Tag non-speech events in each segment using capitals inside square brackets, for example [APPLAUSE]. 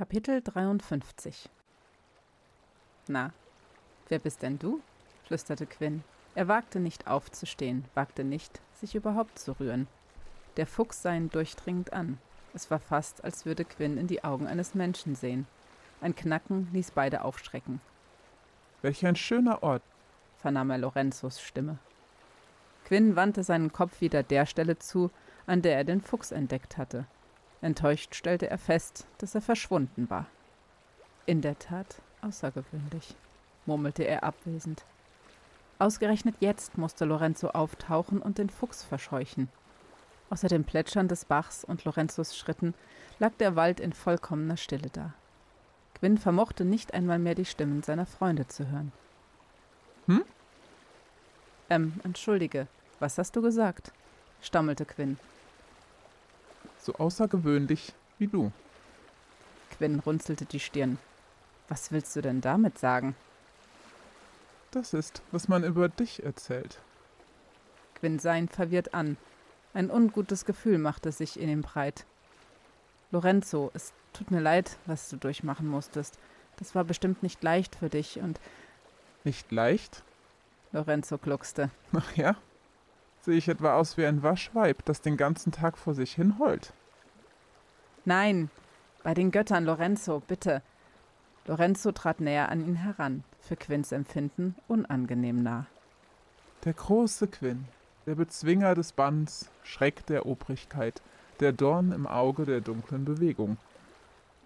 Kapitel 53 Na, wer bist denn du? flüsterte Quinn. Er wagte nicht aufzustehen, wagte nicht, sich überhaupt zu rühren. Der Fuchs sah ihn durchdringend an. Es war fast, als würde Quinn in die Augen eines Menschen sehen. Ein Knacken ließ beide aufschrecken. Welch ein schöner Ort, vernahm er Lorenzos Stimme. Quinn wandte seinen Kopf wieder der Stelle zu, an der er den Fuchs entdeckt hatte. Enttäuscht stellte er fest, dass er verschwunden war. In der Tat außergewöhnlich, murmelte er abwesend. Ausgerechnet jetzt musste Lorenzo auftauchen und den Fuchs verscheuchen. Außer dem Plätschern des Bachs und Lorenzos Schritten lag der Wald in vollkommener Stille da. Quinn vermochte nicht einmal mehr die Stimmen seiner Freunde zu hören. Hm? Ähm, entschuldige, was hast du gesagt? stammelte Quinn. So außergewöhnlich wie du. Quinn runzelte die Stirn. Was willst du denn damit sagen? Das ist, was man über dich erzählt. Quinn sah ihn verwirrt an. Ein ungutes Gefühl machte sich in ihm breit. Lorenzo, es tut mir leid, was du durchmachen musstest. Das war bestimmt nicht leicht für dich und. Nicht leicht? Lorenzo gluckste. Ach ja? Sehe ich etwa aus wie ein Waschweib, das den ganzen Tag vor sich hin heult? Nein, bei den Göttern, Lorenzo, bitte. Lorenzo trat näher an ihn heran, für Quinns Empfinden unangenehm nah. Der große Quinn, der Bezwinger des Banns, Schreck der Obrigkeit, der Dorn im Auge der dunklen Bewegung.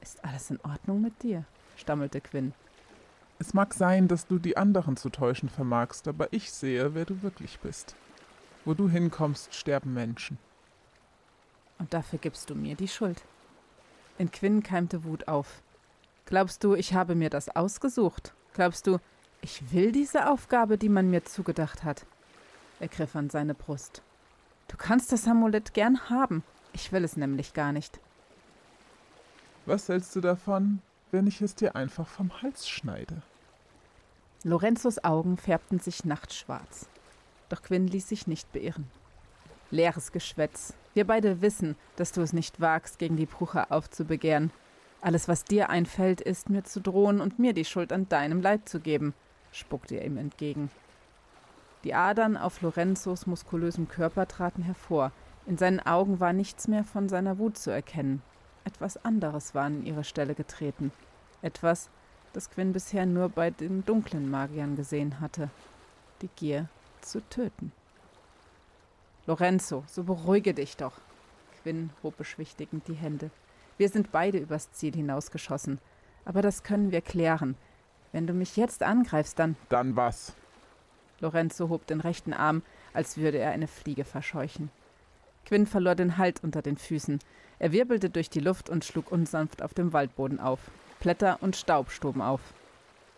Ist alles in Ordnung mit dir? stammelte Quinn. Es mag sein, dass du die anderen zu täuschen vermagst, aber ich sehe, wer du wirklich bist. Wo du hinkommst, sterben Menschen. Und dafür gibst du mir die Schuld. In Quinn keimte Wut auf. Glaubst du, ich habe mir das ausgesucht? Glaubst du, ich will diese Aufgabe, die man mir zugedacht hat? Er griff an seine Brust. Du kannst das Amulett gern haben. Ich will es nämlich gar nicht. Was hältst du davon, wenn ich es dir einfach vom Hals schneide? Lorenzos Augen färbten sich nachtschwarz. Doch Quinn ließ sich nicht beirren. Leeres Geschwätz. Wir beide wissen, dass du es nicht wagst, gegen die Brucher aufzubegehren. Alles, was dir einfällt, ist, mir zu drohen und mir die Schuld an deinem Leid zu geben, spuckte er ihm entgegen. Die Adern auf Lorenzos muskulösem Körper traten hervor. In seinen Augen war nichts mehr von seiner Wut zu erkennen. Etwas anderes war an ihre Stelle getreten. Etwas, das Quinn bisher nur bei den dunklen Magiern gesehen hatte. Die Gier zu töten. Lorenzo, so beruhige dich doch. Quinn hob beschwichtigend die Hände. Wir sind beide übers Ziel hinausgeschossen. Aber das können wir klären. Wenn du mich jetzt angreifst, dann. Dann was? Lorenzo hob den rechten Arm, als würde er eine Fliege verscheuchen. Quinn verlor den Halt unter den Füßen. Er wirbelte durch die Luft und schlug unsanft auf dem Waldboden auf. Blätter und Staub stoben auf.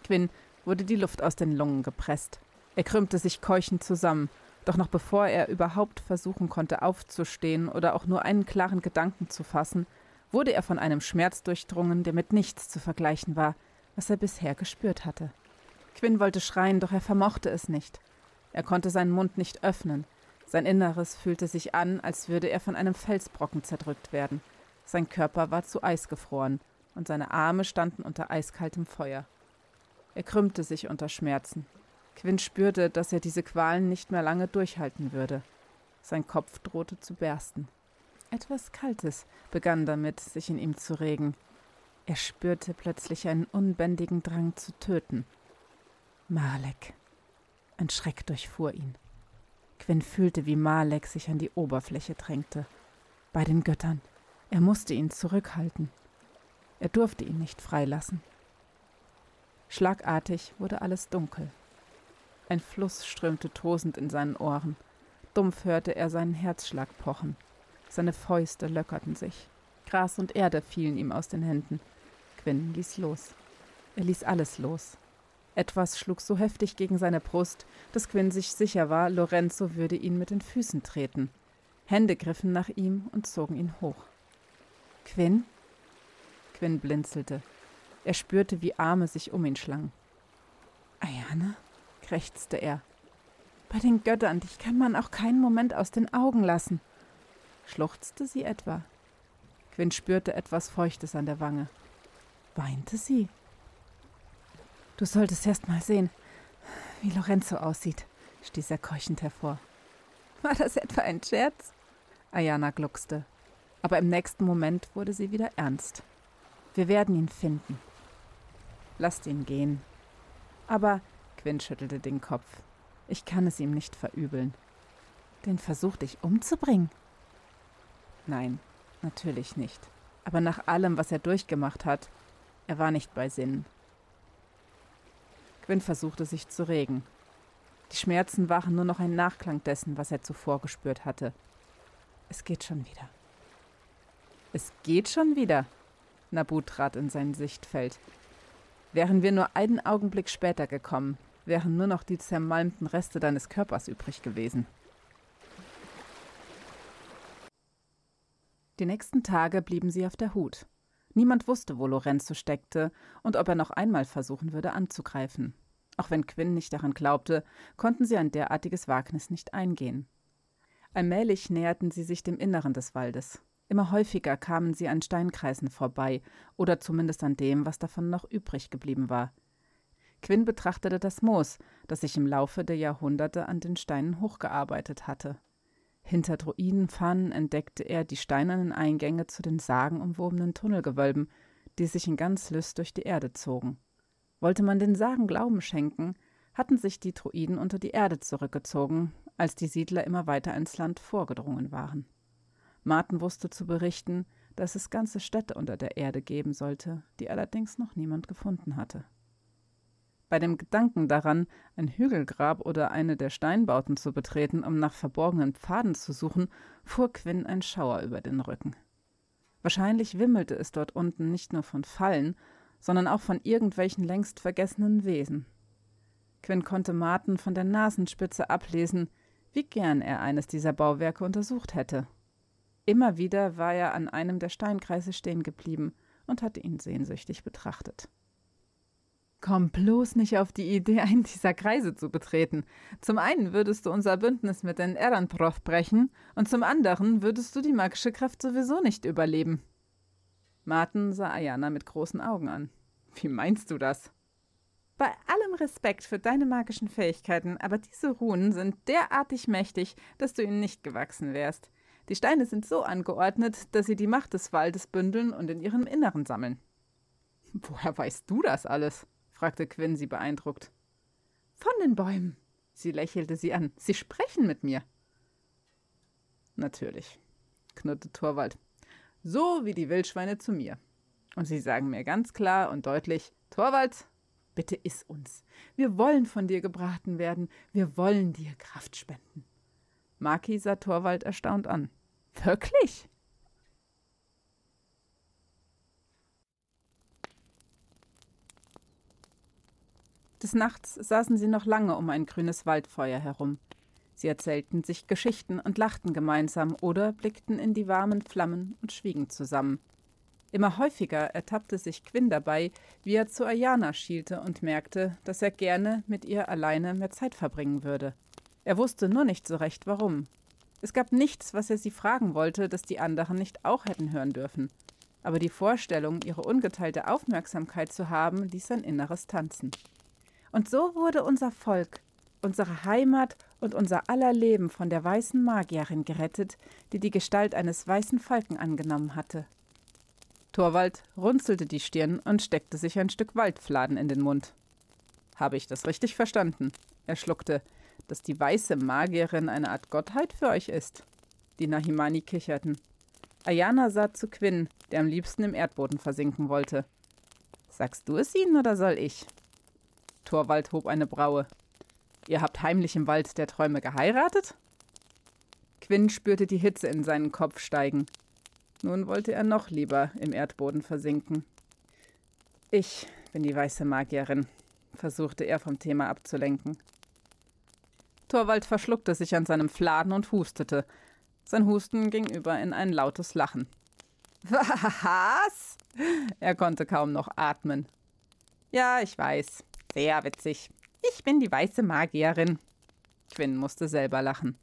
Quinn wurde die Luft aus den Lungen gepresst. Er krümmte sich keuchend zusammen, doch noch bevor er überhaupt versuchen konnte aufzustehen oder auch nur einen klaren Gedanken zu fassen, wurde er von einem Schmerz durchdrungen, der mit nichts zu vergleichen war, was er bisher gespürt hatte. Quinn wollte schreien, doch er vermochte es nicht. Er konnte seinen Mund nicht öffnen. Sein Inneres fühlte sich an, als würde er von einem Felsbrocken zerdrückt werden. Sein Körper war zu Eis gefroren und seine Arme standen unter eiskaltem Feuer. Er krümmte sich unter Schmerzen. Quinn spürte, dass er diese Qualen nicht mehr lange durchhalten würde. Sein Kopf drohte zu bersten. Etwas Kaltes begann damit, sich in ihm zu regen. Er spürte plötzlich einen unbändigen Drang zu töten. Malek. Ein Schreck durchfuhr ihn. Quinn fühlte, wie Malek sich an die Oberfläche drängte. Bei den Göttern. Er musste ihn zurückhalten. Er durfte ihn nicht freilassen. Schlagartig wurde alles dunkel. Ein Fluss strömte tosend in seinen Ohren. Dumpf hörte er seinen Herzschlag pochen. Seine Fäuste löckerten sich. Gras und Erde fielen ihm aus den Händen. Quinn ließ los. Er ließ alles los. Etwas schlug so heftig gegen seine Brust, dass Quinn sich sicher war, Lorenzo würde ihn mit den Füßen treten. Hände griffen nach ihm und zogen ihn hoch. Quinn? Quinn blinzelte. Er spürte, wie Arme sich um ihn schlangen. Ayane? Krächzte er. Bei den Göttern, dich kann man auch keinen Moment aus den Augen lassen. Schluchzte sie etwa? Quinn spürte etwas Feuchtes an der Wange. Weinte sie? Du solltest erst mal sehen, wie Lorenzo aussieht, stieß er keuchend hervor. War das etwa ein Scherz? Ayana gluckste. Aber im nächsten Moment wurde sie wieder ernst. Wir werden ihn finden. Lasst ihn gehen. Aber, Quinn schüttelte den Kopf, ich kann es ihm nicht verübeln. Den Versuch, dich umzubringen? Nein, natürlich nicht. Aber nach allem, was er durchgemacht hat, er war nicht bei Sinn. Quinn versuchte sich zu regen. Die Schmerzen waren nur noch ein Nachklang dessen, was er zuvor gespürt hatte. Es geht schon wieder. Es geht schon wieder. Nabu trat in sein Sichtfeld. Wären wir nur einen Augenblick später gekommen, wären nur noch die zermalmten Reste deines Körpers übrig gewesen. Die nächsten Tage blieben sie auf der Hut. Niemand wusste, wo Lorenzo steckte und ob er noch einmal versuchen würde anzugreifen. Auch wenn Quinn nicht daran glaubte, konnten sie ein derartiges Wagnis nicht eingehen. Allmählich näherten sie sich dem Inneren des Waldes. Immer häufiger kamen sie an Steinkreisen vorbei oder zumindest an dem, was davon noch übrig geblieben war. Quinn betrachtete das Moos, das sich im Laufe der Jahrhunderte an den Steinen hochgearbeitet hatte. Hinter Druidenpfannen entdeckte er die steinernen Eingänge zu den sagenumwobenen Tunnelgewölben, die sich in ganz Lüst durch die Erde zogen. Wollte man den Sagen Glauben schenken, hatten sich die Druiden unter die Erde zurückgezogen, als die Siedler immer weiter ins Land vorgedrungen waren. Martin wusste zu berichten, dass es ganze Städte unter der Erde geben sollte, die allerdings noch niemand gefunden hatte. Bei dem Gedanken daran, ein Hügelgrab oder eine der Steinbauten zu betreten, um nach verborgenen Pfaden zu suchen, fuhr Quinn ein Schauer über den Rücken. Wahrscheinlich wimmelte es dort unten nicht nur von Fallen, sondern auch von irgendwelchen längst vergessenen Wesen. Quinn konnte Martin von der Nasenspitze ablesen, wie gern er eines dieser Bauwerke untersucht hätte. Immer wieder war er an einem der Steinkreise stehen geblieben und hatte ihn sehnsüchtig betrachtet. Komm bloß nicht auf die Idee, einen dieser Kreise zu betreten. Zum einen würdest du unser Bündnis mit den Eranprof brechen und zum anderen würdest du die magische Kraft sowieso nicht überleben. Martin sah Ayana mit großen Augen an. Wie meinst du das? Bei allem Respekt für deine magischen Fähigkeiten, aber diese Runen sind derartig mächtig, dass du ihnen nicht gewachsen wärst. Die Steine sind so angeordnet, dass sie die Macht des Waldes bündeln und in ihrem Inneren sammeln. Woher weißt du das alles? Fragte Quinn sie beeindruckt. Von den Bäumen. Sie lächelte sie an. Sie sprechen mit mir. Natürlich, knurrte Torwald. So wie die Wildschweine zu mir. Und sie sagen mir ganz klar und deutlich: Torwald, bitte iss uns. Wir wollen von dir gebraten werden. Wir wollen dir Kraft spenden. Maki sah Torwald erstaunt an. Wirklich? Des Nachts saßen sie noch lange um ein grünes Waldfeuer herum. Sie erzählten sich Geschichten und lachten gemeinsam oder blickten in die warmen Flammen und schwiegen zusammen. Immer häufiger ertappte sich Quinn dabei, wie er zu Ayana schielte und merkte, dass er gerne mit ihr alleine mehr Zeit verbringen würde. Er wusste nur nicht so recht warum. Es gab nichts, was er sie fragen wollte, das die anderen nicht auch hätten hören dürfen. Aber die Vorstellung, ihre ungeteilte Aufmerksamkeit zu haben, ließ sein Inneres tanzen. Und so wurde unser Volk, unsere Heimat und unser aller Leben von der weißen Magierin gerettet, die die Gestalt eines weißen Falken angenommen hatte. Torwald runzelte die Stirn und steckte sich ein Stück Waldfladen in den Mund. Habe ich das richtig verstanden? Er schluckte, dass die weiße Magierin eine Art Gottheit für euch ist. Die Nahimani kicherten. Ayana sah zu Quinn, der am liebsten im Erdboden versinken wollte. Sagst du es ihnen oder soll ich? Torwald hob eine Braue. Ihr habt heimlich im Wald der Träume geheiratet? Quinn spürte die Hitze in seinen Kopf steigen. Nun wollte er noch lieber im Erdboden versinken. Ich bin die weiße Magierin, versuchte er vom Thema abzulenken. Torwald verschluckte sich an seinem Fladen und hustete. Sein Husten ging über in ein lautes Lachen. [LAUGHS] Was? Er konnte kaum noch atmen. Ja, ich weiß. Sehr witzig. Ich bin die weiße Magierin. Quinn musste selber lachen.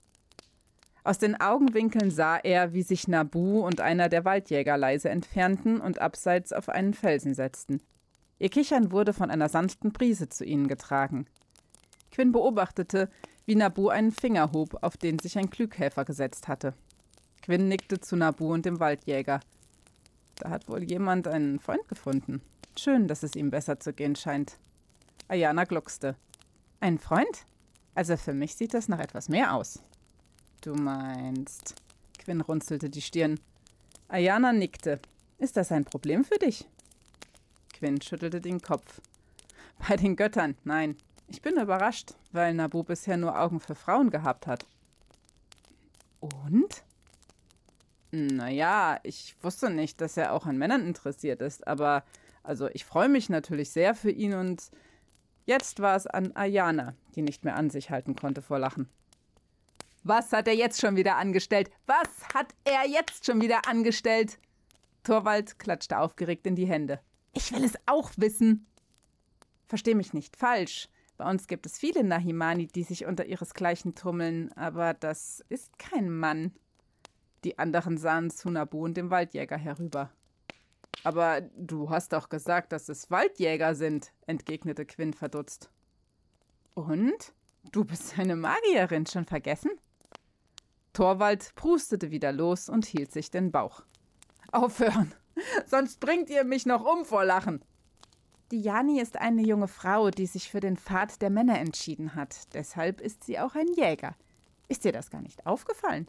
Aus den Augenwinkeln sah er, wie sich Nabu und einer der Waldjäger leise entfernten und abseits auf einen Felsen setzten. Ihr Kichern wurde von einer sanften Brise zu ihnen getragen. Quinn beobachtete, wie Nabu einen Finger hob, auf den sich ein Klüghelfer gesetzt hatte. Quinn nickte zu Nabu und dem Waldjäger. Da hat wohl jemand einen Freund gefunden. Schön, dass es ihm besser zu gehen scheint. Ayana gluckste. Ein Freund? Also für mich sieht das nach etwas mehr aus. Du meinst. Quinn runzelte die Stirn. Ayana nickte. Ist das ein Problem für dich? Quinn schüttelte den Kopf. Bei den Göttern, nein. Ich bin überrascht, weil Nabu bisher nur Augen für Frauen gehabt hat. Und? Naja, ich wusste nicht, dass er auch an Männern interessiert ist, aber also ich freue mich natürlich sehr für ihn und jetzt war es an Ayana, die nicht mehr an sich halten konnte vor Lachen. Was hat er jetzt schon wieder angestellt? Was hat er jetzt schon wieder angestellt? Torwald klatschte aufgeregt in die Hände. Ich will es auch wissen. Versteh mich nicht falsch. Bei uns gibt es viele Nahimani, die sich unter ihresgleichen tummeln, aber das ist kein Mann. Die anderen sahen zu Nabu und dem Waldjäger herüber. Aber du hast doch gesagt, dass es Waldjäger sind, entgegnete Quinn verdutzt. Und? Du bist eine Magierin, schon vergessen? Torwald prustete wieder los und hielt sich den Bauch. Aufhören, [LAUGHS] sonst bringt ihr mich noch um vor Lachen. Diani ist eine junge Frau, die sich für den Pfad der Männer entschieden hat. Deshalb ist sie auch ein Jäger. Ist dir das gar nicht aufgefallen?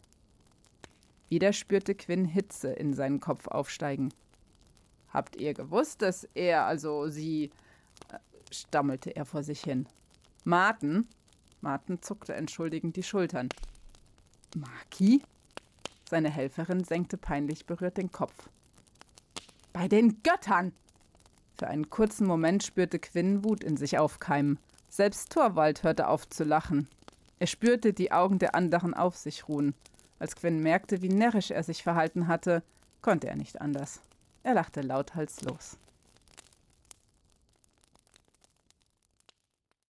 Wieder spürte Quinn Hitze in seinen Kopf aufsteigen. Habt ihr gewusst, dass er, also sie, äh, stammelte er vor sich hin. Martin? Martin zuckte entschuldigend die Schultern. Maki? Seine Helferin senkte peinlich berührt den Kopf. Bei den Göttern! Für einen kurzen Moment spürte Quinn Wut in sich aufkeimen. Selbst Torwald hörte auf zu lachen. Er spürte die Augen der anderen auf sich ruhen. Als Quinn merkte, wie närrisch er sich verhalten hatte, konnte er nicht anders. Er lachte lauthals los.